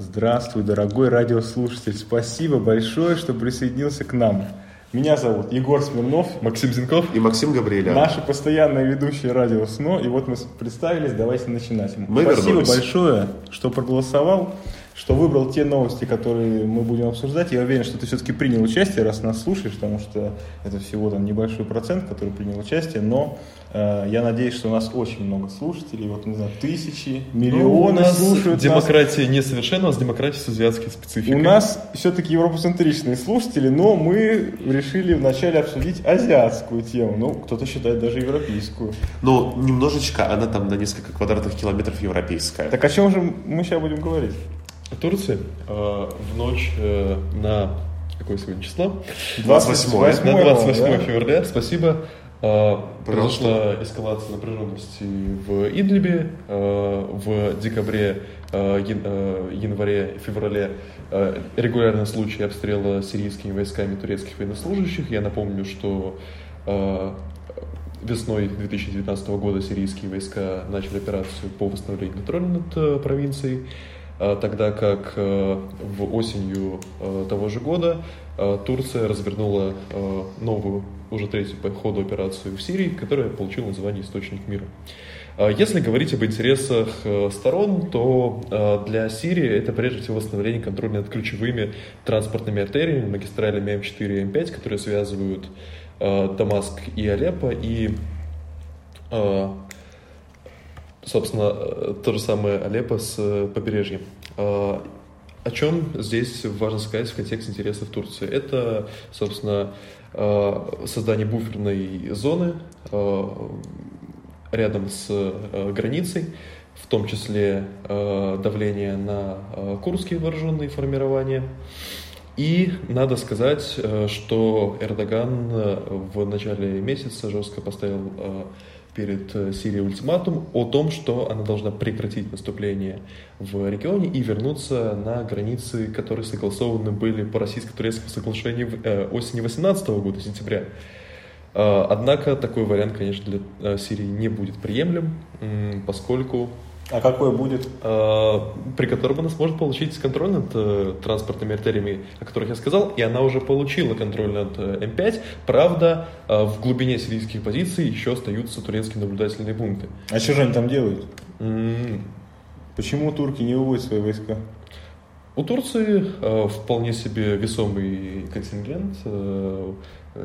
Здравствуй, дорогой радиослушатель. Спасибо большое, что присоединился к нам. Меня зовут Егор Смирнов. Максим Зинков. И Максим Габриэлян. Наши постоянные ведущие радио СНО. И вот мы представились, давайте начинать. Мы Спасибо вернулись. большое, что проголосовал, что выбрал те новости, которые мы будем обсуждать. Я уверен, что ты все-таки принял участие, раз нас слушаешь, потому что это всего там небольшой процент, который принял участие. Но э, я надеюсь, что у нас очень много слушателей. Вот, не знаю, тысячи, Ну, у миллионы нас слушают нас. демократия несовершенна, у нас демократия с азиатской спецификой. У нас все-таки европоцентричные слушатели, но мы решили вначале обсудить азиатскую тему. Ну, кто-то считает даже европейскую. Ну, немножечко, она там на несколько квадратных километров европейская. Так о чем же мы сейчас будем говорить? Турции э, в ночь э, на какое сегодня число? 28-е. На 28 да? февраля, спасибо. э, произошла эскалация напряженности в Идлибе. э, в декабре, э, ян- э, январе, феврале э, регулярные случаи обстрела сирийскими войсками турецких военнослужащих. Я напомню, что э, весной 2019 года сирийские войска начали операцию по восстановлению контроля над э, провинцией, тогда как э, в осенью э, того же года э, Турция развернула э, новую, уже третью по ходу операцию в Сирии, которая получила название «Источник мира». Э, Если говорить об интересах э, сторон, то э, для Сирии это прежде всего восстановление контроля над ключевыми транспортными артериями, магистралями М4 и М5, которые связывают э, Дамаск и Алеппо, и, э, собственно, э, то же самое Алеппо с э, побережьем. Э, О чем здесь важно сказать в контексте интересов Турции? Это, собственно, э, создание буферной зоны э, рядом с э, границей, в том числе давление на курдские вооруженные формирования. И надо сказать, что Эрдоган в начале месяца жестко поставил перед э, Сирией ультиматум о том, что она должна прекратить наступление в регионе и вернуться на границы, которые согласованы были по российско-турецкому соглашению э, осени 2018 года, сентября. Э, Однако такой вариант, конечно, для Сирии не будет приемлем, поскольку А какой будет? э, при котором она сможет получить контроль над э, транспортными артериями, о которых я сказал, и она уже получила контроль над э, М5. Правда, э, в глубине сирийских позиций еще остаются турецкие наблюдательные пункты. А что же они там делают? М, Почему турки не выводят свои войска? У Турции э, вполне себе весомый контингент, э,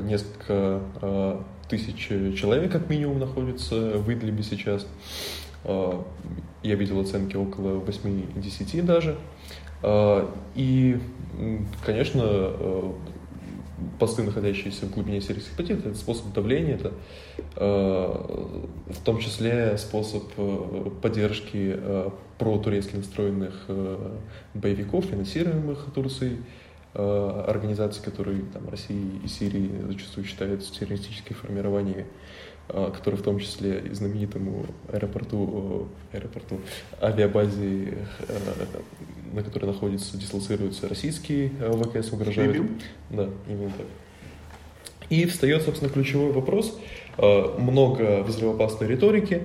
несколько э, тысяч человек как минимум находится в Идлибе сейчас. Э, я видел оценки около 8-10 даже. Э, и, конечно, э, посты, находящиеся в глубине сирийских позиций, это способ давления, это э, в том числе способ э, поддержки э, протурецки настроенных э, боевиков, финансируемых Турцией, э, организаций, которые там, России и Сирии зачастую считаются террористическими формированиями, э, которые в том числе и знаменитому аэропорту, аэропорту авиабазе, э, на которой находится, дислоцируются российские э, ВКС, угрожают. Да, именно так. И встает, собственно, ключевой вопрос. Э, Много взрывоопасной риторики.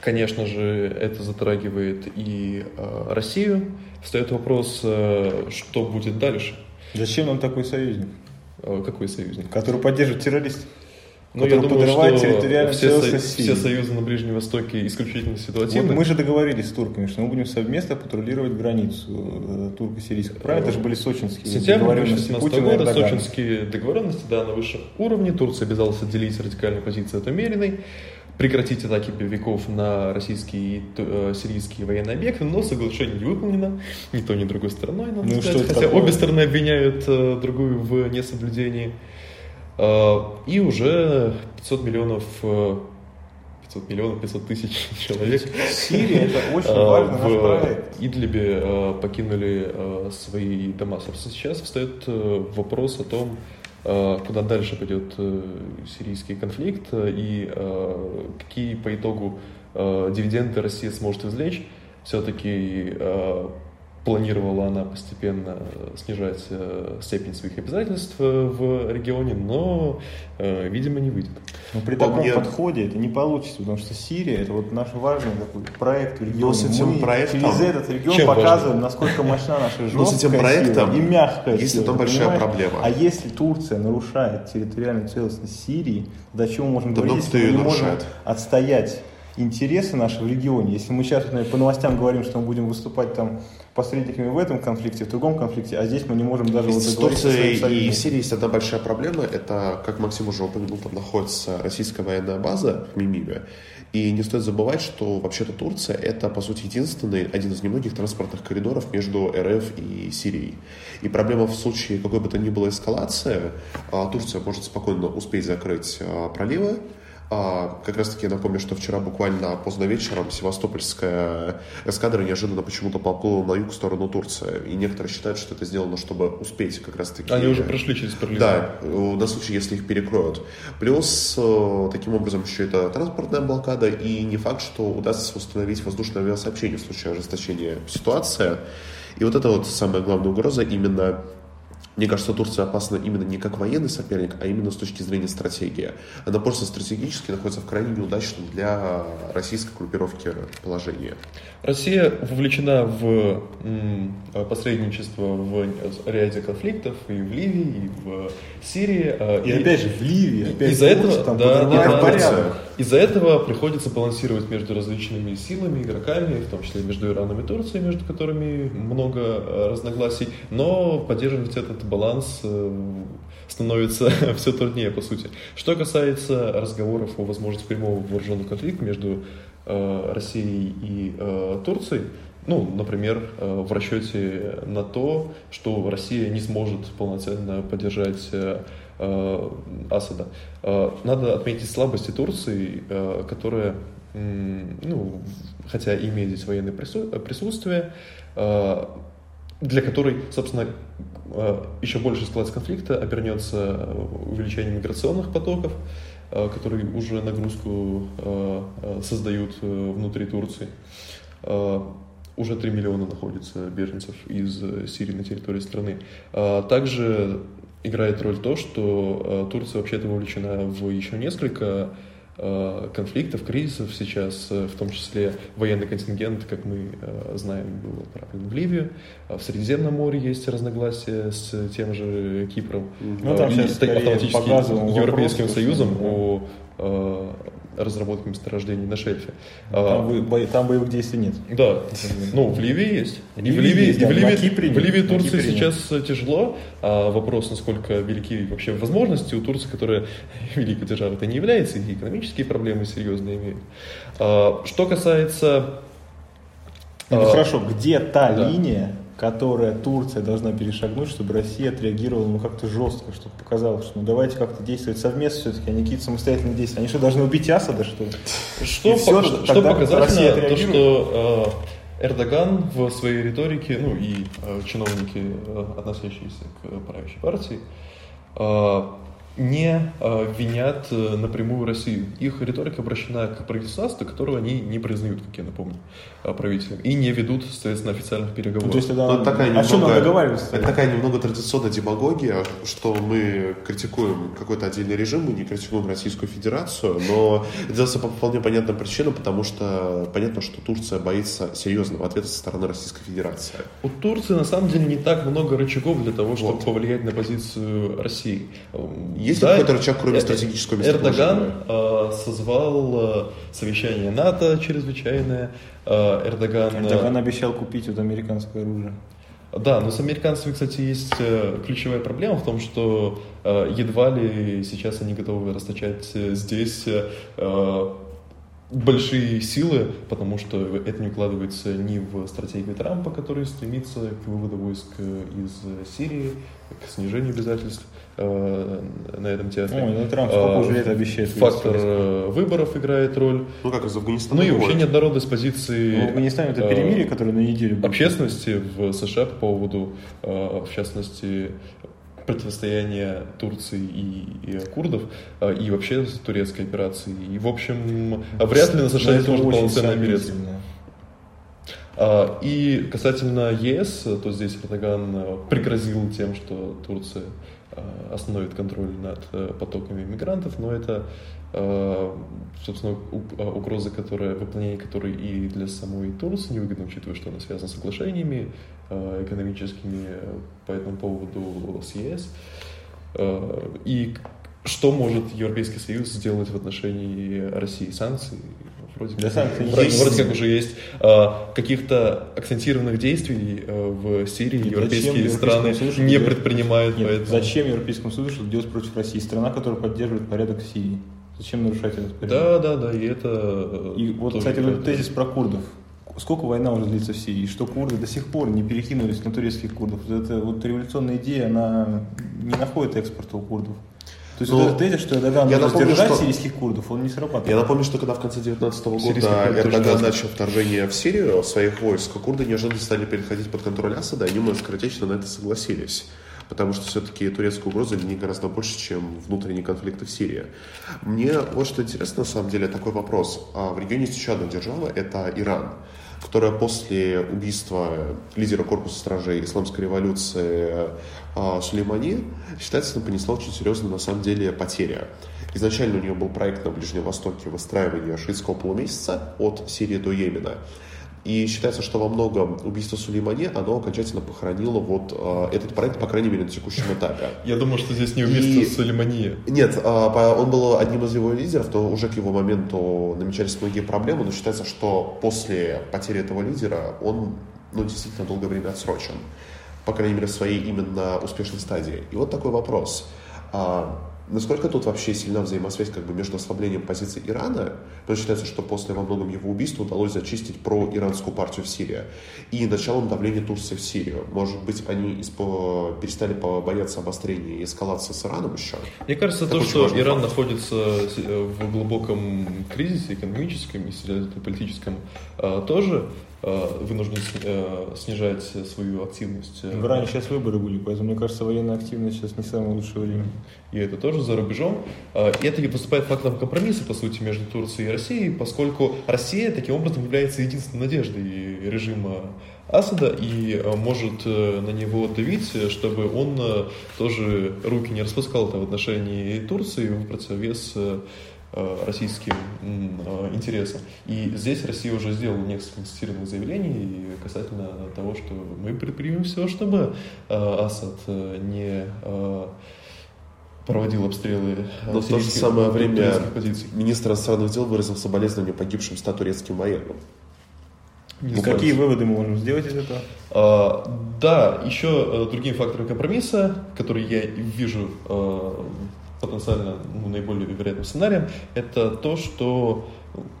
Конечно же, это затрагивает и Россию. Встает вопрос, что будет дальше. Зачем нам такой союзник, Какой союзник? который поддерживает террористов? Ну, я думаю, подрывает что территориальную все, со- все союзы на Ближнем Востоке исключительно Вот ситуативны. мы же договорились с турками, что мы будем совместно патрулировать границу э, турко-сирийской. Правильно? Это же были сочинские Сентябрь договоренности 2017 Путина и года, сочинские договоренности, да, на высшем уровне. Турция обязалась отделить радикальную позицию от умеренной, прекратить атаки боевиков на российские и э, сирийские военные объекты, но соглашение не выполнено ни той, ни другой стороной, надо Ну сказать. Хотя такое? обе стороны обвиняют э, другую в несоблюдении. Э, и уже 500 миллионов, э, 500 миллионов, 500 тысяч человек Сирия это очень э, важный наш в проект. Идлибе э, покинули э, свои дома. Собственно, сейчас встает э, вопрос о том, э, куда дальше пойдет э, сирийский конфликт э, и э, какие по итогу э, дивиденды Россия сможет извлечь. Все-таки э, планировала она постепенно снижать степень своих обязательств в регионе, но, видимо, не выйдет. Но при таком мне... подходе это не получится, потому что Сирия это вот наш важный такой проект в регионе. Но с этим Мы проектом... через этот регион Чем показываем, важно? насколько мощна наша жесткая Но с этим проектом и мягкая Есть сила, там большая понимаешь? проблема. А если Турция нарушает территориальную целостность Сирии, до чего мы можем да говорить, если мы не можем отстоять интересы наши в регионе. Если мы сейчас например, по новостям говорим, что мы будем выступать там посредниками в этом конфликте, в другом конфликте, а здесь мы не можем даже вот договориться и Сирии есть одна большая проблема, это, как Максим уже упомянул, там находится российская военная база в Мимиме, и не стоит забывать, что вообще-то Турция это, по сути, единственный, один из немногих транспортных коридоров между РФ и Сирией. И проблема в случае какой бы то ни было эскалации, а, Турция может спокойно успеть закрыть а, проливы, а, как раз таки я напомню, что вчера буквально поздно вечером севастопольская эскадра неожиданно почему-то поплыла на юг в сторону Турции. И некоторые считают, что это сделано, чтобы успеть как раз таки... Они уже прошли через Берлин. Да, на случай, если их перекроют. Плюс, э, таким образом, еще это транспортная блокада, и не факт, что удастся установить воздушное авиасообщение в случае ожесточения ситуации. И вот это вот самая главная угроза именно мне кажется, Турция опасна именно не как военный соперник, а именно с точки зрения стратегии. Она просто стратегически находится в крайне неудачном для российской группировки положении. Россия вовлечена в посредничество в ряде конфликтов и в Ливии, и в Сирии. А, и, и опять же в Ливии. Опять из-за этого, там да, из-за этого приходится балансировать между различными силами, игроками, в том числе между Ираном и Турцией, между которыми много а, разногласий, но поддерживать этот баланс э, становится все труднее, по сути. Что касается разговоров о возможности прямого вооруженного конфликта между э, Россией и э, Турцией, ну, например, в расчете на то, что Россия не сможет полноценно поддержать Асада. Надо отметить слабости Турции, которая, ну, хотя имеет здесь военное присутствие, для которой, собственно, еще больше эскалация конфликта обернется увеличением миграционных потоков, э, которые уже нагрузку э, создают внутри Турции. Уже 3 миллиона находится беженцев из Сирии на территории страны. Также играет роль то, что Турция вообще-то вовлечена в еще несколько Э, конфликтов, кризисов сейчас, э, в том числе военный контингент, как мы э, знаем, был отправлен в Ливию. А в Средиземном море есть разногласия с тем же Кипром. Ну, там сейчас автоматически Европейским Союзом о разработки месторождений на шельфе. Там, а, там боевых действий нет. Да. Ну, в Ливии есть. И в Ливии, есть, и в Ливии, Кипре, в Ливии Турции сейчас тяжело. А вопрос, насколько велики вообще возможности у Турции, которая великой державой это не является, и экономические проблемы серьезные имеют. А, что касается... Ну, а, хорошо, где та да. линия, которая Турция должна перешагнуть, чтобы Россия отреагировала ну, как-то жестко, чтобы показала, что ну давайте как-то действовать совместно все-таки, а не какие-то самостоятельные действия. Они что, должны убить Асада, что ли? Что, все, что, что показательно, то, что э, Эрдоган в своей риторике, ну и э, чиновники, э, относящиеся к правящей партии, э, не э, винят э, напрямую Россию. Их риторика обращена к правительству, которого они не признают, как я напомню, э, правителем, и не ведут, соответственно, официальных переговоров. Ну, то есть, это, ну, такая немного, о чем договариваться? Это такая немного традиционная демагогия, что мы критикуем какой-то отдельный режим, мы не критикуем Российскую Федерацию, но это делается по вполне понятным причинам, потому что понятно, что Турция боится серьезного ответа со стороны Российской Федерации. У Турции, на самом деле, не так много рычагов для того, чтобы вот. повлиять на позицию России есть да, какой-то рычаг, кроме стратегического Эрдоган э, созвал э, совещание НАТО чрезвычайное. Э, Эрдоган... Эрдоган обещал купить вот американское оружие. Да, но с американцами, кстати, есть э, ключевая проблема в том, что э, едва ли сейчас они готовы расточать э, здесь э, большие силы, потому что это не укладывается ни в стратегию Трампа, который стремится к выводу войск из Сирии, к снижению обязательств э, на этом театре. Ой, ну Трамп сколько уже лет обещает. Фактор э, выборов играет роль. Ну как из Афганистана. Ну и вообще неоднородность позиции. Ну, Афганистан это перемирие, которое на неделю будет. Общественности в США по поводу, э, в частности, противостояния Турции и, и курдов, и вообще турецкой операции. И, в общем, вряд ли на США это может полноценно опереться. А, и касательно ЕС, то здесь Эрдоган пригрозил тем, что Турция остановит контроль над потоками мигрантов, но это собственно, угроза, которая, выполнение которой и для самой Турции невыгодно, учитывая, что она связана с соглашениями экономическими по этому поводу с ЕС. И что может Европейский Союз сделать в отношении России? Санкции? Вроде, Для санкций вроде, есть. вроде как уже есть а, каких-то акцентированных действий а, в Сирии Нет, европейские страны Союзу не предпринимают. Нет, поэтому... Зачем Европейскому Союзу что делать против России? Страна, которая поддерживает порядок в Сирии. Зачем нарушать этот порядок? Да, да, да, и это... И вот, кстати, вот тезис про курдов. Сколько война уже длится в Сирии, что курды до сих пор не перекинулись на турецких курдов. Это вот революционная идея, она не находит экспорта у курдов. То есть Но вот тезис, что Эрдоган я напомню, что... сирийских курдов, он не срабатывает. Я напомню, что когда в конце 19 года Эрдоган начал вторжение в Сирию своих войск, курды неожиданно стали переходить под контроль Асада, и они немного скоротечно на это согласились потому что все-таки турецкая угроза для них гораздо больше, чем внутренние конфликты в Сирии. Мне вот что интересно, на самом деле, такой вопрос. А в регионе есть еще одна держава, это Иран которая после убийства лидера корпуса стражей исламской революции а, Сулеймани считается, что понесла очень серьезные на самом деле потери. Изначально у нее был проект на Ближнем Востоке выстраивания шиитского полумесяца от Сирии до Йемена. И считается, что во многом убийство Сулеймани, оно окончательно похоронило вот э, этот проект, по крайней мере, на текущем этапе. Я думаю, что здесь не убийство и... Сулеймани. Нет, э, он был одним из его лидеров, то уже к его моменту намечались многие проблемы, но считается, что после потери этого лидера он ну, действительно долгое время отсрочен. По крайней мере, в своей именно успешной стадии. И вот такой вопрос. Насколько тут вообще сильна взаимосвязь как бы между ослаблением позиций Ирана, потому что считается, что после во многом его убийства удалось зачистить про-иранскую партию в Сирии, и началом давления Турции в Сирию. Может быть, они испо... перестали бояться обострения и эскалации с Ираном еще? Мне кажется, Это то, что Иран факт. находится э, в глубоком кризисе экономическом и политическом а, тоже, Э, вынужден э, снижать свою активность. В Иране сейчас выборы были, поэтому, мне кажется, военная активность сейчас не самое лучшее время. И это тоже за рубежом. Э, и это выступает фактом компромисса, по сути, между Турцией и Россией, поскольку Россия таким образом является единственной надеждой режима Асада и может на него давить, чтобы он тоже руки не распускал в отношении Турции в противовес Э, российским э, интересам. И здесь Россия уже сделала несколько цитированных заявлений касательно того, что мы предпримем все, чтобы э, Асад не проводил обстрелы Но в то же самое время позиций. министр иностранных дел выразил соболезнования погибшим 100 турецким военным. Ну, какие выводы мы можем сделать из этого? А, да, еще другим фактором компромисса, который я вижу потенциально ну, наиболее вероятным сценарием, это то, что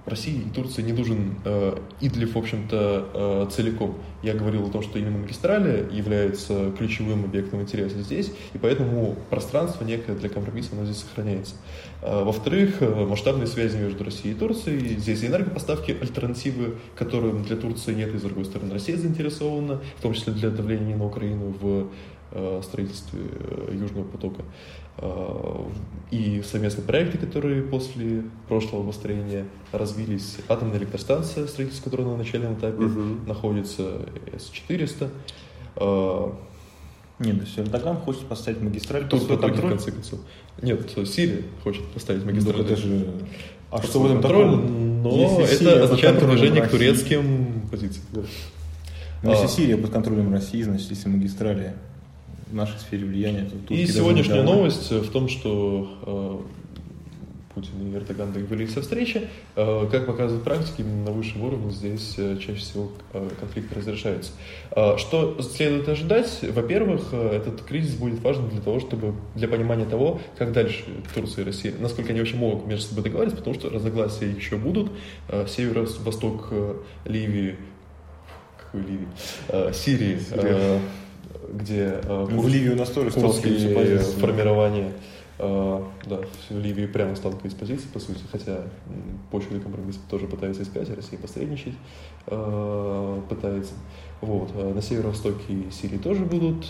России и Турции не нужен э, Идлив, в общем-то, э, целиком. Я говорил о том, что именно магистрали является ключевым объектом интереса здесь, и поэтому пространство некое для компромисса оно здесь сохраняется. Э, во-вторых, э, масштабные связи между Россией и Турцией. Здесь и энергопоставки, альтернативы, которым для Турции нет, и с другой стороны Россия заинтересована, в том числе для давления на Украину в э, строительстве э, Южного потока. Э, и совместные проекты, которые после прошлого обострения развились. Атомная электростанция, строительство которой на начальном этапе угу. находится, С-400. Э, Нет, то есть Эрдоган хочет поставить магистраль Тут под контроль. в конце концов. Нет, Сирия хочет поставить магистраль. Ну, это же... А что в этом контроль, Но если это Сирия означает продвижение к турецким позициям. Да. Но если а. Сирия под контролем России, значит, если магистрали в нашей сфере влияния. И сегодняшняя новость в том, что э, Путин и Эрдоган договорились о встрече. Э, как показывает практика, именно на высшем уровне здесь э, чаще всего э, конфликты разрешаются. Э, что следует ожидать? Во-первых, э, этот кризис будет важен для того, чтобы для понимания того, как дальше Турция и Россия, насколько они вообще могут между собой договориться, потому что разногласия еще будут. Э, северо-восток э, Ливии, какой Ливии? Э, Сирии. Э, где э, в Ливии у нас тоже после формирования э, да, в Ливии прямо сталкивались с позиции, по сути, хотя почву для компромисса тоже пытается искать, Россия посредничать э, пытается. Вот. На северо-востоке Сирии тоже будут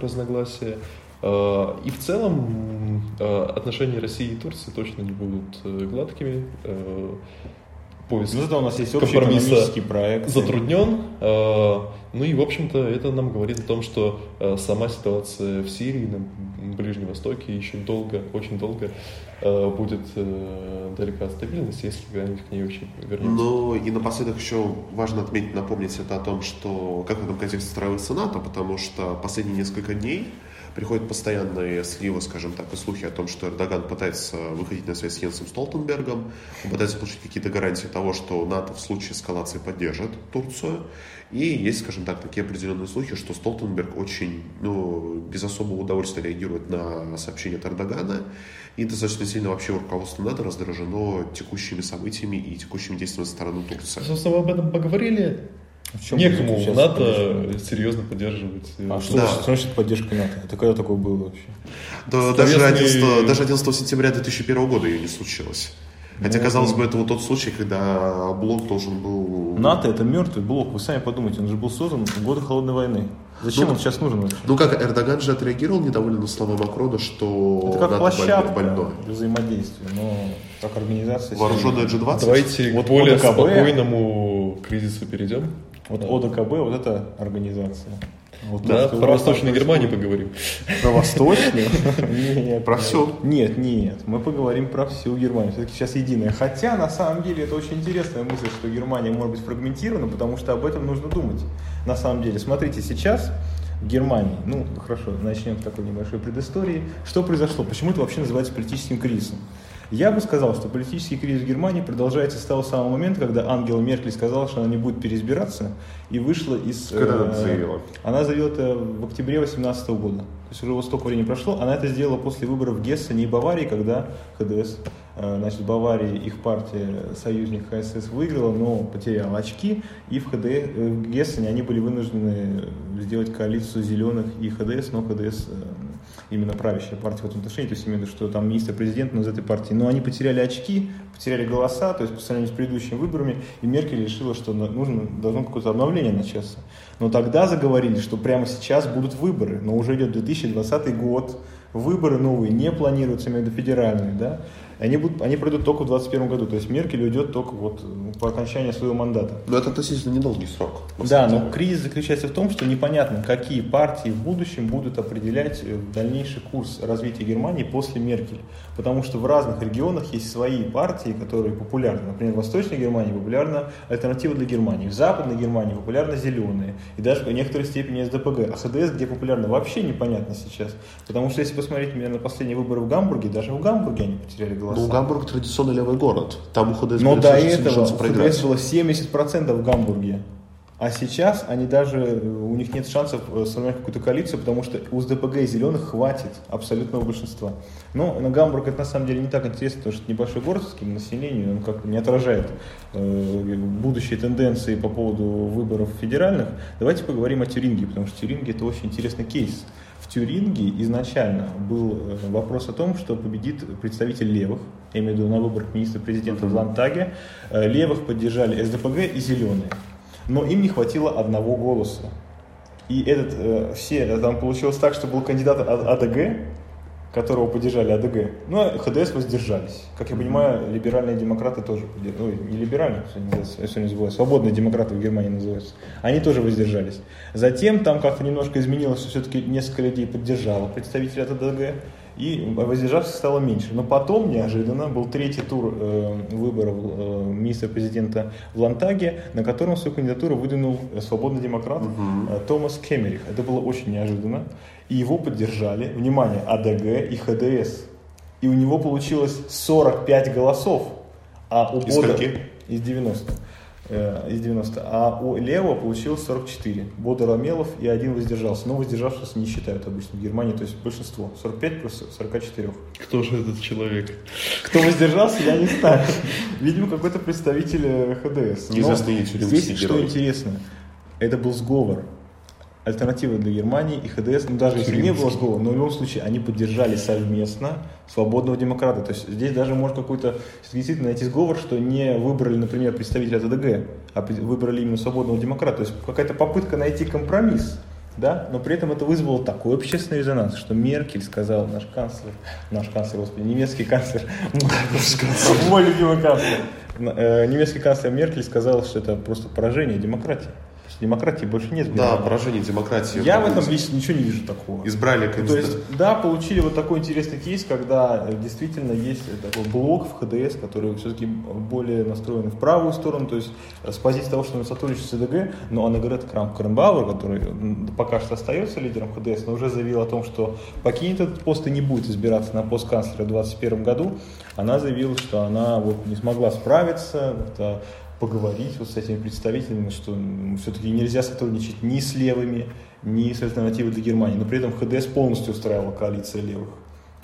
разногласия. И в целом отношения России и Турции точно не будут гладкими поиск Ну, зато у нас есть общий компромисса экономический проект. затруднен. Э, Ну и, в общем-то, это нам говорит о том, что э, сама ситуация в Сирии, на Ближнем Востоке еще долго, очень долго э, будет далека от стабильности, если когда-нибудь к ней вообще вернемся. Ну и напоследок еще важно отметить, напомнить это о том, что как в этом контексте строится НАТО, потому что последние несколько дней приходят постоянные сливы, скажем так, и слухи о том, что Эрдоган пытается выходить на связь с Йенсом Столтенбергом, пытается получить какие-то гарантии того, что НАТО в случае эскалации поддержит Турцию. И есть, скажем так, такие определенные слухи, что Столтенберг очень, ну, без особого удовольствия реагирует на сообщения от Эрдогана, и достаточно сильно вообще руководство НАТО раздражено текущими событиями и текущими действиями со стороны Турции. Собственно, мы об этом поговорили. В чем Некому заключается НАТО поддержка? серьезно поддерживать. э, А что, Да. значит- что значит поддержка НАТО? Это когда такое было вообще? Да, даже, Словесный- 11, даже 11 сентября 2001 года ее не случилось. Хотя, Ну, казалось бы, это вот тот случай, когда блок должен был... НАТО это мертвый блок, вы сами подумайте, он же был создан в годы холодной войны. Зачем Ну, он сейчас нужен вообще? Ну как, Эрдоган же отреагировал недовольно на слова Макрона, что это как НАТО площадка больной. для взаимодействия, но как организация... Вооруженная сильная. G20? Давайте Вот к более ОДКБ. спокойному кризису перейдем. Вот ОДКБ, вот это организация. Вот Да, про Восточную Германию поговорим. Про Восточную? Нет. Про всю? Нет, нет, мы поговорим про всю Германию. Все-таки сейчас единая. Хотя, на самом деле, это очень интересная мысль, что Германия может быть фрагментирована, потому что об этом нужно думать. На самом деле, смотрите, сейчас в Германии, ну, хорошо, начнем с такой небольшой предыстории. Что произошло? Почему это вообще называется политическим кризисом? Я бы сказал, что политический кризис в Германии продолжается с того самого момента, когда Ангела Меркель сказала, что она не будет переизбираться, и вышла из... Когда она э, заявила? Она заявила это в октябре 2018 года. То есть уже вот столько времени прошло. Она это сделала после выборов в Гессене и Баварии, когда ХДС, э, значит, Баварии их партия, союзник ХСС выиграла, но потеряла очки. И в, ХД, э, в Гессене они были вынуждены сделать коалицию зеленых и ХДС, но ХДС э, именно правящая партия в этом отношении, то есть именно, что там министр-президент, но из этой партии. Но они потеряли очки, потеряли голоса, то есть по сравнению с предыдущими выборами, и Меркель решила, что нужно, должно какое-то обновление начаться. Но тогда заговорили, что прямо сейчас будут выборы, но уже идет 2020 год, выборы новые не планируются, виду федеральные, да, они, будут, они пройдут только в 2021 году, то есть Меркель уйдет только вот ну, по окончании своего мандата. Но это относительно недолгий срок. Да, но кризис заключается в том, что непонятно, какие партии в будущем будут определять э, дальнейший курс развития Германии после Меркель. Потому что в разных регионах есть свои партии, которые популярны. Например, в Восточной Германии популярна альтернатива для Германии, в Западной Германии популярны зеленые, и даже в некоторой степени СДПГ. А ХДС где популярно, вообще непонятно сейчас. Потому что если посмотреть например, на последние выборы в Гамбурге, даже в Гамбурге они потеряли голоса. Ну, Гамбург традиционно левый город. Там у ХДС Но до этого было 70% в Гамбурге. А сейчас они даже, у них нет шансов э, сформировать какую-то коалицию, потому что у СДПГ и зеленых хватит абсолютного большинства. Но на Гамбург это на самом деле не так интересно, потому что это небольшой город с таким населением, он как-то не отражает э, будущие тенденции по поводу выборов федеральных. Давайте поговорим о Тюринге, потому что Тюринге это очень интересный кейс. В Тюринге изначально был э, вопрос о том, что победит представитель левых, я имею в виду на выборах министра-президента в Лантаге. Э, Левых поддержали СДПГ и зеленые. Но им не хватило одного голоса. И этот, э, все, там получилось так, что был кандидат от АДГ, которого поддержали АДГ, ну, а ХДС воздержались. Как я понимаю, либеральные демократы тоже поддержали. Ой, не либеральные, я сегодня забываю, свободные демократы в Германии называются. Они тоже воздержались. Затем там как-то немножко изменилось, что все-таки несколько людей поддержало представителя от АДГ, и воздержавшихся стало меньше. Но потом, неожиданно, был третий тур э, выборов э, министра-президента в Лантаге, на котором свою кандидатуру выдвинул свободный демократ э, Томас Кемерих. Это было очень неожиданно. И его поддержали, внимание, АДГ и ХДС. И у него получилось 45 голосов. А у Из Бода- скольки? Из 90. Э, из 90. А у Лева получилось 44. Бода Рамелов и один воздержался. Но воздержавшихся не считают обычно в Германии, то есть большинство. 45 плюс 44. Кто же этот человек? Кто воздержался, я не знаю. Видимо, какой-то представитель э, ХДС. Но Неизвестный тюринский Здесь что интересно, это был сговор. Альтернатива для Германии и ХДС, ну даже если не было сговора, но в любом случае они поддержали совместно свободного демократа. То есть здесь даже может какой-то действительно найти сговор, что не выбрали, например, представителя ТДГ, а выбрали именно свободного демократа. То есть какая-то попытка найти компромисс да, но при этом это вызвало такой общественный резонанс, что Меркель сказал, наш канцлер, наш канцлер, господи, немецкий канцлер, мой любимый канцлер, э, немецкий канцлер Меркель сказал, что это просто поражение демократии демократии больше нет. Да, поражение демократии. Я в этом лично ничего не вижу такого. Избрали То есть, да, получили вот такой интересный кейс, когда э, действительно есть такой блок в ХДС, который все-таки более настроен в правую сторону, то есть э, с позиции того, что он сотрудничает с СДГ, но Аннегрет Крамп Кренбауэр, который пока что остается лидером ХДС, но уже заявил о том, что покинет этот пост и не будет избираться на пост канцлера в 2021 году, она заявила, что она вот не смогла справиться, это поговорить вот с этими представителями, что все-таки нельзя сотрудничать ни с левыми, ни с альтернативой для Германии. Но при этом ХДС полностью устраивала коалиция левых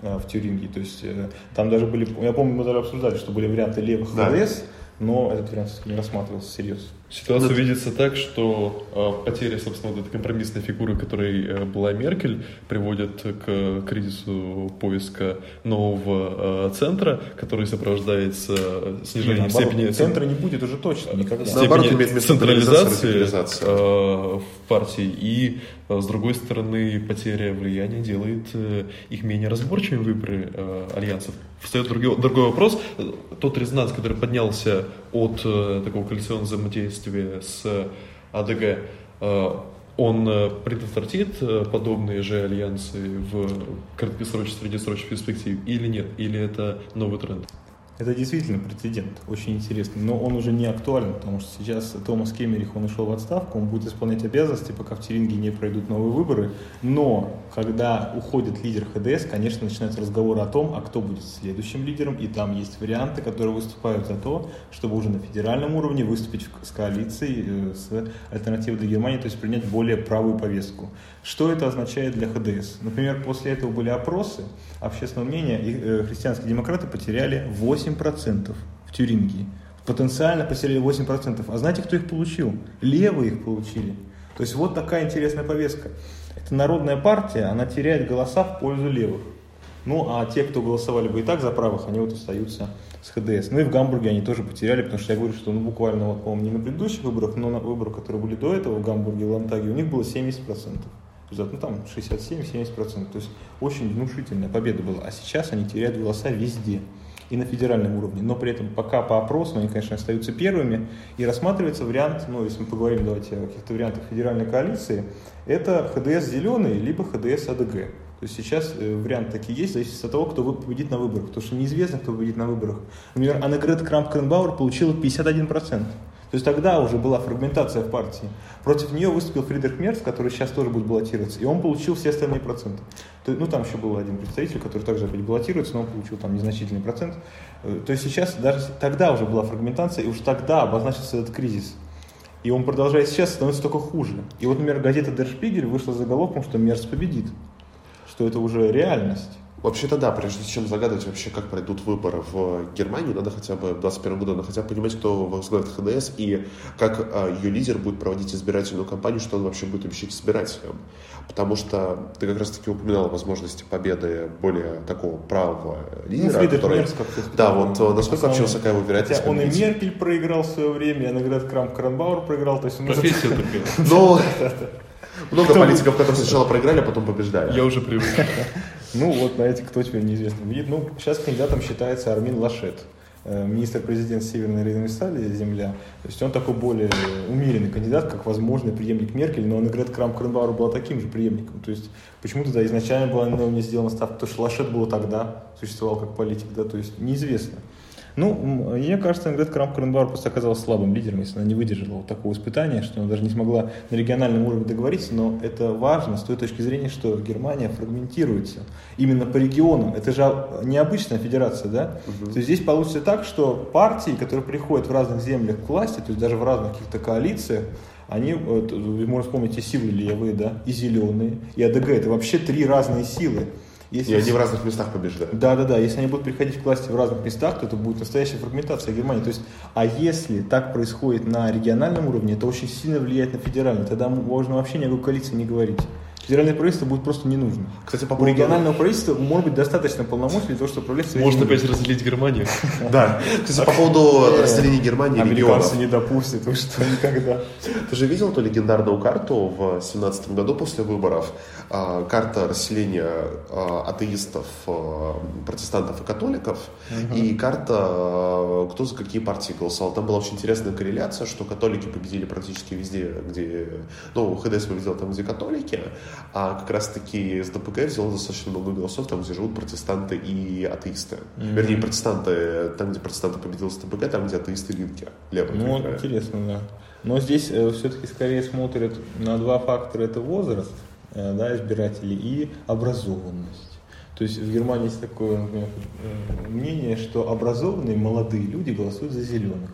э, в Тюринге. То есть э, там даже были, я помню, мы даже обсуждали, что были варианты левых да. ХДС, но этот вариант не рассматривался серьезно. Ситуация Но... видится так, что э, потеря, собственно, вот этой компромиссной фигуры, которой э, была Меркель, приводит к кризису поиска нового э, центра, который сопровождается снижением Наоборот, степени... Центра не будет уже точно никогда. Степени централизации э, в партии и а с другой стороны, потеря влияния делает э, их менее разборчивыми выборы э, альянсов. Встает другой, другой вопрос. Тот резонанс, который поднялся от э, такого коалиционного взаимодействия с АДГ, он предотвратит подобные же альянсы в краткосрочной, среднесрочной перспективе или нет? Или это новый тренд? Это действительно прецедент, очень интересный, но он уже не актуален, потому что сейчас Томас Кемерих, он ушел в отставку, он будет исполнять обязанности, пока в Теринге не пройдут новые выборы, но когда уходит лидер ХДС, конечно, начинаются разговоры о том, а кто будет следующим лидером, и там есть варианты, которые выступают за то, чтобы уже на федеральном уровне выступить с коалицией, э, с альтернативой для Германии, то есть принять более правую повестку. Что это означает для ХДС? Например, после этого были опросы общественного мнения, и э, христианские демократы потеряли 8% в Тюрингии. Потенциально потеряли 8%. А знаете, кто их получил? Левые их получили. То есть вот такая интересная повестка. Это народная партия, она теряет голоса в пользу левых. Ну, а те, кто голосовали бы и так за правых, они вот остаются с ХДС. Ну и в Гамбурге они тоже потеряли, потому что я говорю, что ну, буквально, вот, по-моему, не на предыдущих выборах, но на выборах, которые были до этого в Гамбурге и Лантаге, у них было 70% результат, ну там 67-70%. То есть очень внушительная победа была. А сейчас они теряют голоса везде и на федеральном уровне. Но при этом пока по опросам они, конечно, остаются первыми. И рассматривается вариант, ну, если мы поговорим, давайте, о каких-то вариантах федеральной коалиции, это ХДС зеленый, либо ХДС АДГ. То есть сейчас э, варианты такие есть, зависит от того, кто победит на выборах. Потому что неизвестно, кто победит на выборах. Например, Аннегрет Крамп-Кренбауэр получила 51%. То есть тогда уже была фрагментация в партии. Против нее выступил Фридрих Мерц, который сейчас тоже будет баллотироваться, и он получил все остальные проценты. То, ну, там еще был один представитель, который также опять баллотируется, но он получил там незначительный процент. Э, то есть сейчас, даже тогда уже была фрагментация, и уже тогда обозначился этот кризис. И он продолжает сейчас, становится только хуже. И вот, например, газета Der Spiegel вышла с заголовком, что Мерц победит. Что это уже реальность. Вообще-то да, прежде чем загадывать вообще, как пройдут выборы в Германии, надо хотя бы в 2021 году, надо хотя бы понимать, кто возглавит ХДС и как а, ее лидер будет проводить избирательную кампанию, что он вообще будет обещать избирателям. Потому что ты как раз-таки упоминал возможности победы более такого правого лидера. Ну, который... Мерц, как Да, вот э, насколько вообще высока его вероятность Хотя он и Меркель проиграл в свое время, и Аннегрет Крам Кранбауэр проиграл. То есть он Профессия Ну, много политиков, которые сначала проиграли, а потом побеждали. Я уже привык. Ну, вот, знаете, кто теперь неизвестно. Ну, сейчас кандидатом считается Армин Лашет, э, министр-президент Северной Рейн-Вестфалии, земля. То есть он такой более умеренный кандидат, как возможный преемник Меркель, но Аннегрет Крам Кренбауэр была таким же преемником. То есть почему тогда изначально была на не сделана ставка, потому что Лашет был тогда, существовал как политик, да, то есть неизвестно. Ну, мне кажется, Ингрид Крамп Кренбауэр просто оказалась слабым лидером, если она не выдержала вот такого испытания, что она даже не смогла на региональном уровне договориться, но это важно с той точки зрения, что Германия фрагментируется именно по регионам. Это же необычная федерация, да? Угу. То есть здесь получится так, что партии, которые приходят в разных землях к власти, то есть даже в разных каких-то коалициях, они, вот, можно вспомнить и силы левые, да, и зеленые, и АДГ, это вообще три разные силы. Если... И они в разных местах побеждают. Да, да, да. Если они будут приходить к власти в разных местах, то это будет настоящая фрагментация Германии. То есть, а если так происходит на региональном уровне, это очень сильно влияет на федеральный. Тогда можно вообще ни о коалиции не говорить. Федеральное правительство будет просто не нужно. Кстати, по У поводу... регионального правительства может быть достаточно полномочий для того, чтобы управлять своей Может опять разделить Германию? Да. Кстати, по поводу разделения Германии Американцы не допустят, вы что, никогда. Ты же видел эту легендарную карту в 17 году после выборов? А, Карта расселения а, атеистов, а, протестантов и католиков. И карта, кто за какие партии голосовал. Там была очень интересная корреляция, что католики победили практически везде, где... Ну, ХДС победил там, где католики, а как раз-таки СДПГ взял достаточно много голосов там, где живут протестанты и атеисты. Вернее, протестанты, там, где протестанты победил СДПГ, там, где атеисты линки. Ну, вот интересно, да. Но здесь все-таки скорее смотрят на два фактора. Это возраст э, да, избирателей и образованность. То есть в Германии есть такое например, э, мнение, что образованные молодые люди голосуют за зеленых,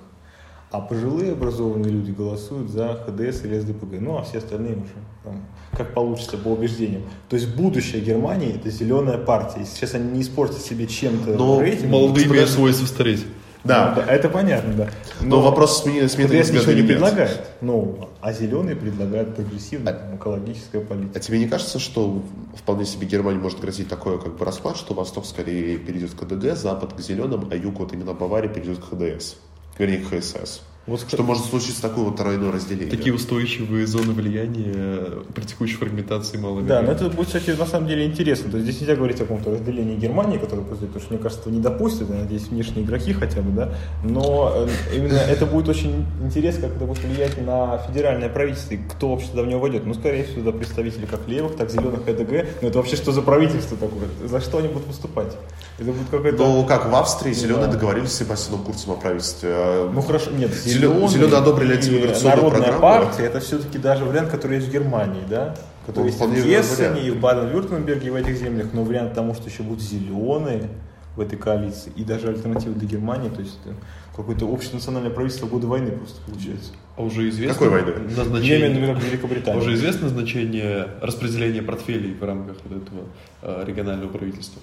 а пожилые образованные люди голосуют за ХДС или СДПГ. Ну, а все остальные уже там, как получится по убеждениям. То есть будущее Германии это зеленая партия. Сейчас они не испортят себе чем-то Но рейтинг, Молодые имеют свойство стареть. Да. ну, это понятно, да. Но вопрос сменили смены ХДС ничего не предлагает нового, а зеленый предлагает прогрессивную там, экологическая А политика. тебе не кажется, что вполне себе Германии может грозить такое как бы расклад, что Восток скорее перейдет к КДГ, Запад к зеленым, а Юг вот именно Бавария перейдет к ХДС? Вернее, к ХСС. Вот Что может случиться такое вот тройное разделение? Такие устойчивые зоны влияния при текущей фрагментации мало Да, но это будет, кстати, на самом деле интересно. То есть здесь нельзя говорить о каком-то разделении Германии, которое произойдет, потому что, мне кажется, этого не допустят, я надеюсь, внешние игроки хотя бы, да. Но э, именно это будет очень интересно, как это будет влиять на федеральное правительство, и кто вообще туда в него войдет. Ну, скорее всего, туда представители как левых, так зеленых ЭДГ. Но это вообще что за правительство такое? За что они будут выступать? Это будет какое-то... Ну, как в Австрии зеленые Да. договорились с Себастьяном Курцем о правительстве. А, Ну хорошо, нет, Зеленый зеленые одобрили и антимиграционную Народная программу. партия это все-таки даже вариант, который есть в Германии, да? Который Ну, есть в Гессене, и в Баден-Вюртемберге, и в этих землях, но вариант тому, что еще будут зеленые в этой коалиции, и даже альтернатива для Германии, то есть это какое-то общенациональное правительство в годы войны просто получается. А уже известно Какой войны? Я имею в назначение, Великобритания. уже известно назначение распределения портфелей в рамках вот этого э, регионального правительства.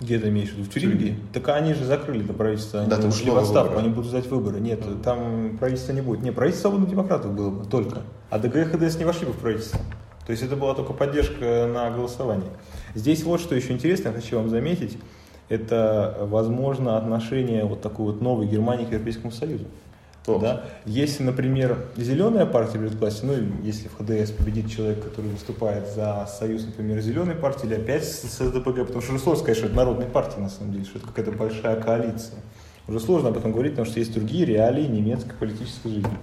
Где ты имеешь в виду? В Тюрингии? Так они же закрыли это правительство, они Да, там ушли в отставку, выборы. они будут ждать выборы. Нет, там правительства не будет. Не, правительство свободных демократов было бы только. А ДГ и ХДС не вошли бы в правительство. То есть это была только поддержка на голосование. Здесь вот что еще интересно, хочу вам заметить, это, возможно, отношение вот такой вот новой Германии к Европейскому Союзу. О. Да? Если, например, зеленая партия будет к власти, ну, если в ХДС победит человек, который выступает за союз, например, зеленой партии, или опять с, СДПГ, потому что уже сложно сказать, что это народная партия, на самом деле, что это какая-то большая коалиция. Уже сложно об этом говорить, потому что есть другие реалии немецкой политической жизни.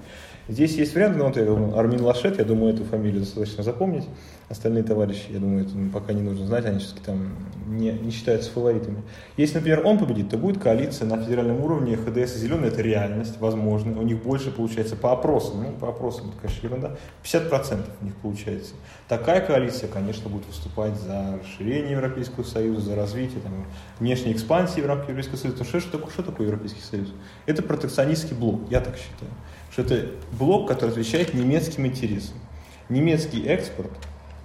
Здесь есть варианты, ну, вот Армин Лашет, я думаю, эту фамилию достаточно запомнить. Остальные товарищи, я думаю, это ну, пока не нужно знать, они все-таки там не, не считаются фаворитами. Если, например, он победит, то будет коалиция на федеральном уровне, ХДС и Зеленый, это реальность, возможно. У них больше получается по опросам, ну, по опросам, это, конечно, ерунда, 50% у них получается. Такая коалиция, конечно, будет выступать за расширение Европейского Союза, за развитие там, внешней экспансии в рамках Европейского Союза. Что, что, такое, что такое Европейский Союз? Это протекционистский блок, я так считаю. Что это блок, который отвечает немецким интересам. Немецкий экспорт,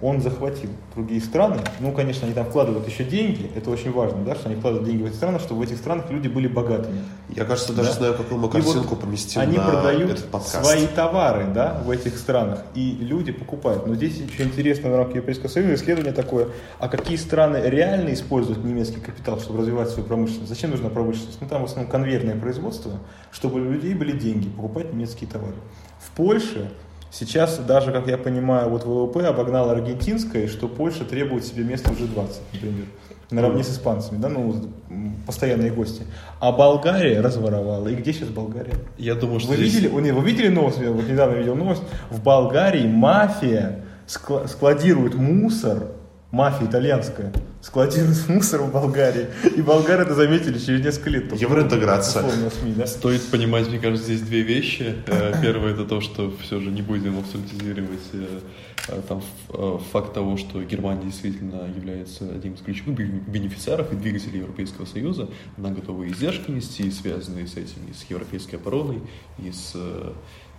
он захватил другие страны. Ну, конечно, они там вкладывают еще деньги, это очень важно, да, что они вкладывают деньги в эти страны, чтобы в этих странах люди были богатыми. Я, кажется, даже Да. знаю, какую мы картинку вот поместим Они на продают этот подкаст. свои товары да, в этих странах, и люди покупают. Но здесь еще интересно в рамках Европейского Союза исследование такое, а какие страны реально используют немецкий капитал, чтобы развивать свою промышленность? Зачем нужна промышленность? Ну, там в основном конвейерное производство, чтобы у людей были деньги покупать немецкие товары. В Польше сейчас даже, как я понимаю, вот ВВП обогнал аргентинское, что Польша требует себе место в G20, например наравне с испанцами, да, ну, постоянные гости. А Болгария разворовала. И где сейчас Болгария? Я думаю, что Вы здесь- видели, не, вы видели новость? Я вот недавно видел новость. В Болгарии мафия скла- складирует мусор, мафия итальянская, складирует мусор в Болгарии. И болгары это заметили через несколько лет. Евроинтеграция. СМИ, да? Стоит понимать, мне кажется, здесь две вещи. Э, Первое это то, что все же не будем абсолютизировать э, э, там, факт того, что Германия действительно является одним из ключевых бе- бенефициаров и двигателей Европейского Союза. Она готова издержки нести, связанные с этим, и с европейской обороной, и с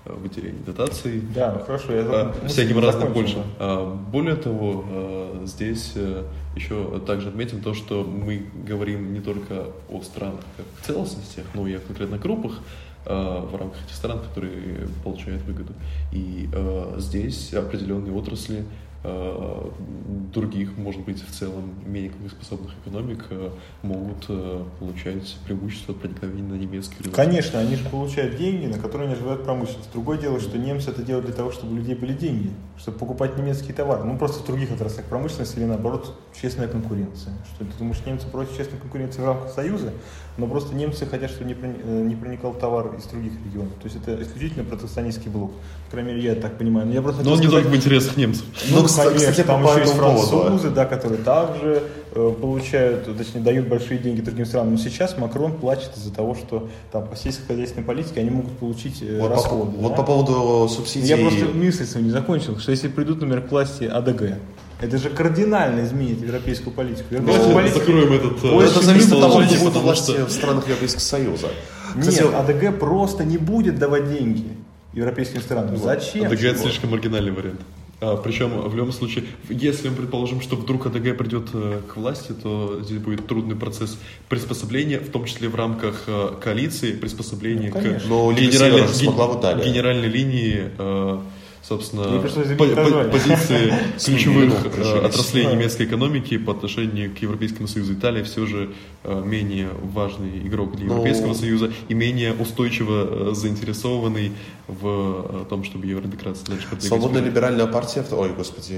выделением дотаций. Да, ну хорошо, я закончил, всяким разным да. А, Более того, э, здесь э, еще также отметим то, что мы говорим не только о странах как в целостностях, но и о конкретно группах э, в рамках этих стран, которые получают выгоду. И здесь определенные отрасли других, может быть, в целом менее конкурентоспособных экономик э, могут э, получать преимущество проникновения на немецкий рынок. Конечно, они же получают деньги, на которые они развивают промышленность. Другое дело, что немцы это делают для того, чтобы у людей были деньги, чтобы покупать немецкие товары. Ну, просто в других отраслях промышленности или, наоборот, честная конкуренция. Что ты думаешь, немцы против честной конкуренции в рамках Союза, но просто немцы хотят, чтобы не прони- э, не проникал товар из других регионов. То есть это исключительно протекционистский блок. По крайней мере, я так понимаю. Но я просто Но он не сказать- только в интересах немцев. Ну, кстати, конечно, там по еще есть французы, да, которые также э, получают, точнее, дают большие деньги другим странам. Но сейчас Макрон плачет из-за того, что там по сельскохозяйственной политике они могут получить э, Вот, по, расходы. вот да. по поводу субсидий... Я просто мысль свою не закончил, что если придут, например, к власти АДГ, это же кардинально изменит европейскую политику. Европейскую Давайте политику- закроем этот э, Ну, это зависит от того, у потому власти что- в странах Европейского Союза. Нет, Кстати, АДГ просто не будет давать деньги европейским странам. Зачем? АДГ это слишком маргинальный вариант. А, причем в любом случае, если мы предположим, что вдруг АДГ придет э, к власти, то здесь будет трудный процесс приспособления, в том числе в рамках э, коалиции, приспособления Ну, к. Но генеральной, генеральной линии, э, собственно, по- по- позиции ключевых э, отраслей немецкой экономики по отношению к Европейскому Союзу. Италия все же э, менее важный игрок для Ну, Европейского Союза и менее устойчиво э, заинтересованный в том, чтобы евроинтеграция дальше продвигать. Свободная либеральная партия, в- ой, господи,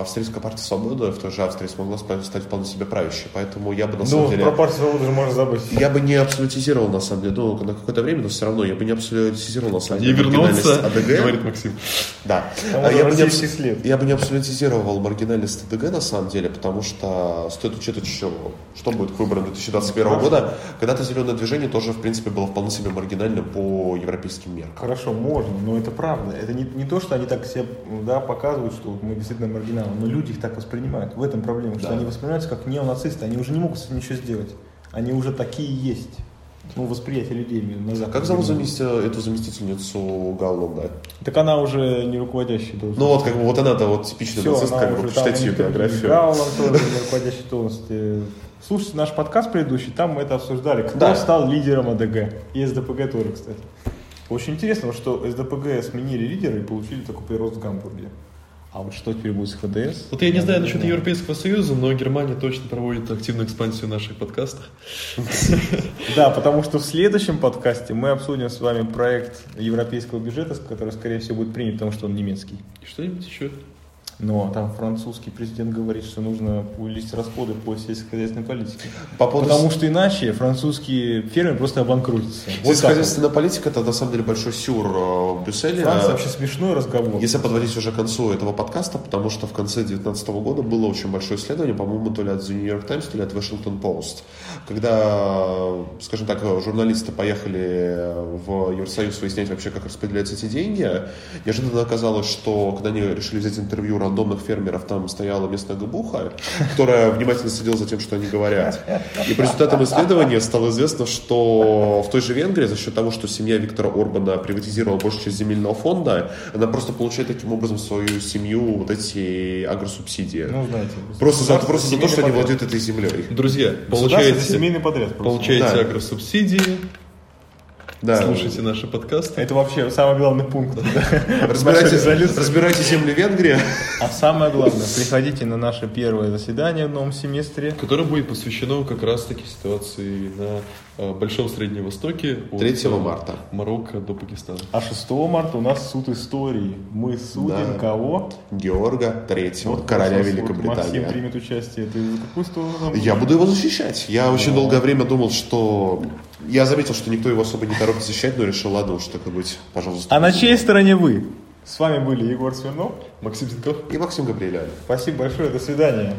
австрийская партия свободы в той же Австрии смогла ста- стать вполне себе правящей. Поэтому я бы на самом Ну, деле... про партию свободы же можно забыть. Я бы не абсолютизировал, на самом деле, ну, на какое-то время, но все равно, я бы не абсолютизировал, на самом Не деле, вернуться, маргинальность АДГ. говорит Максим. Да. А я, бы не абс- я бы не абсолютизировал маргинальность ТДГ на самом деле, потому что стоит учитывать еще, что будет к выборам 2021 Хорошо. года. Когда-то зеленое движение тоже, в принципе, было вполне себе маргинальным по европейским меркам. Хорошо, можно, но это правда. Это не, не то, что они так себе да, показывают, что мы действительно маргиналы, но люди их так воспринимают. В этом проблема, что Да. они воспринимаются как неонацисты, они уже не могут с этим ничего сделать. Они уже такие есть. Ну, восприятие людей на Западе. Как зовут замести- эту заместительницу Гауланда? Так она уже не руководящая должность. Ну вот, как бы, вот она-то вот типичная Всё, нацистка, она как бы, почитайте ее биографию. Гауланд тоже на руководящей должности. Слушайте наш подкаст предыдущий, там мы это обсуждали. Кто Да. стал лидером АДГ? И СДПГ тоже, кстати. Очень интересно, что СДПГ сменили лидера и получили такой прирост в Гамбурге. А вот что теперь будет с ХДС? Вот я не знаю насчет. Европейского Союза, но Германия точно проводит активную экспансию наших подкастах. Да, потому что в следующем подкасте мы обсудим с вами проект европейского бюджета, который, скорее всего, будет принят, потому что он немецкий. И что-нибудь еще? Но там французский президент говорит, что нужно увеличить расходы по сельскохозяйственной политике. По поводу Потому что иначе французские фермеры просто обанкротятся. Вот так вот. Сельскохозяйственная политика это на самом деле большой сюр э, в Брюсселе. Франция А, вообще смешной разговор. Если подводить уже к концу этого подкаста, потому что в конце 2019 года было очень большое исследование, по-моему, то ли от The New York Times, то ли от Washington Post, когда, скажем так, журналисты поехали в Евросоюз выяснять вообще, как распределяются эти деньги, неожиданно оказалось, что когда они решили взять интервью рандомных фермеров, там стояла местная габуха, которая внимательно следила за тем, что они говорят. И по результатам исследования стало известно, что в той же Венгрии за счет того, что семья Виктора Орбана приватизировала большую часть земельного фонда, она просто получает таким образом свою семью вот эти агросубсидии. Ну, знаете. просто за, просто за то, что они семейный владеют этой землей. Друзья, подряд. Получаете, семейный подряд. просто. получаете Да. агросубсидии, Да. слушайте наши подкасты. Это вообще самый главный пункт. Разбирайте, разбирайте земли Венгрии. А самое главное, приходите на наше первое заседание в новом семестре. которое будет посвящено как раз-таки ситуации на э, Большом Среднем Востоке. от, 3 э, марта. Марокко до Пакистана. А 6 марта у нас суд истории. Мы судим Да. кого? Георга Третьего, Вот короля Великобритании. Максим примет участие. Ты за какую сторону? Я буду его защищать. Я очень долгое время думал, что... Я заметил, что никто его особо не торопит защищать, но решил, ладно уж, так и быть, пожалуйста. А на чьей стороне вы? С вами были Егор Смирнов. Максим Зинков. И Максим Габриэлян. Спасибо большое, до свидания.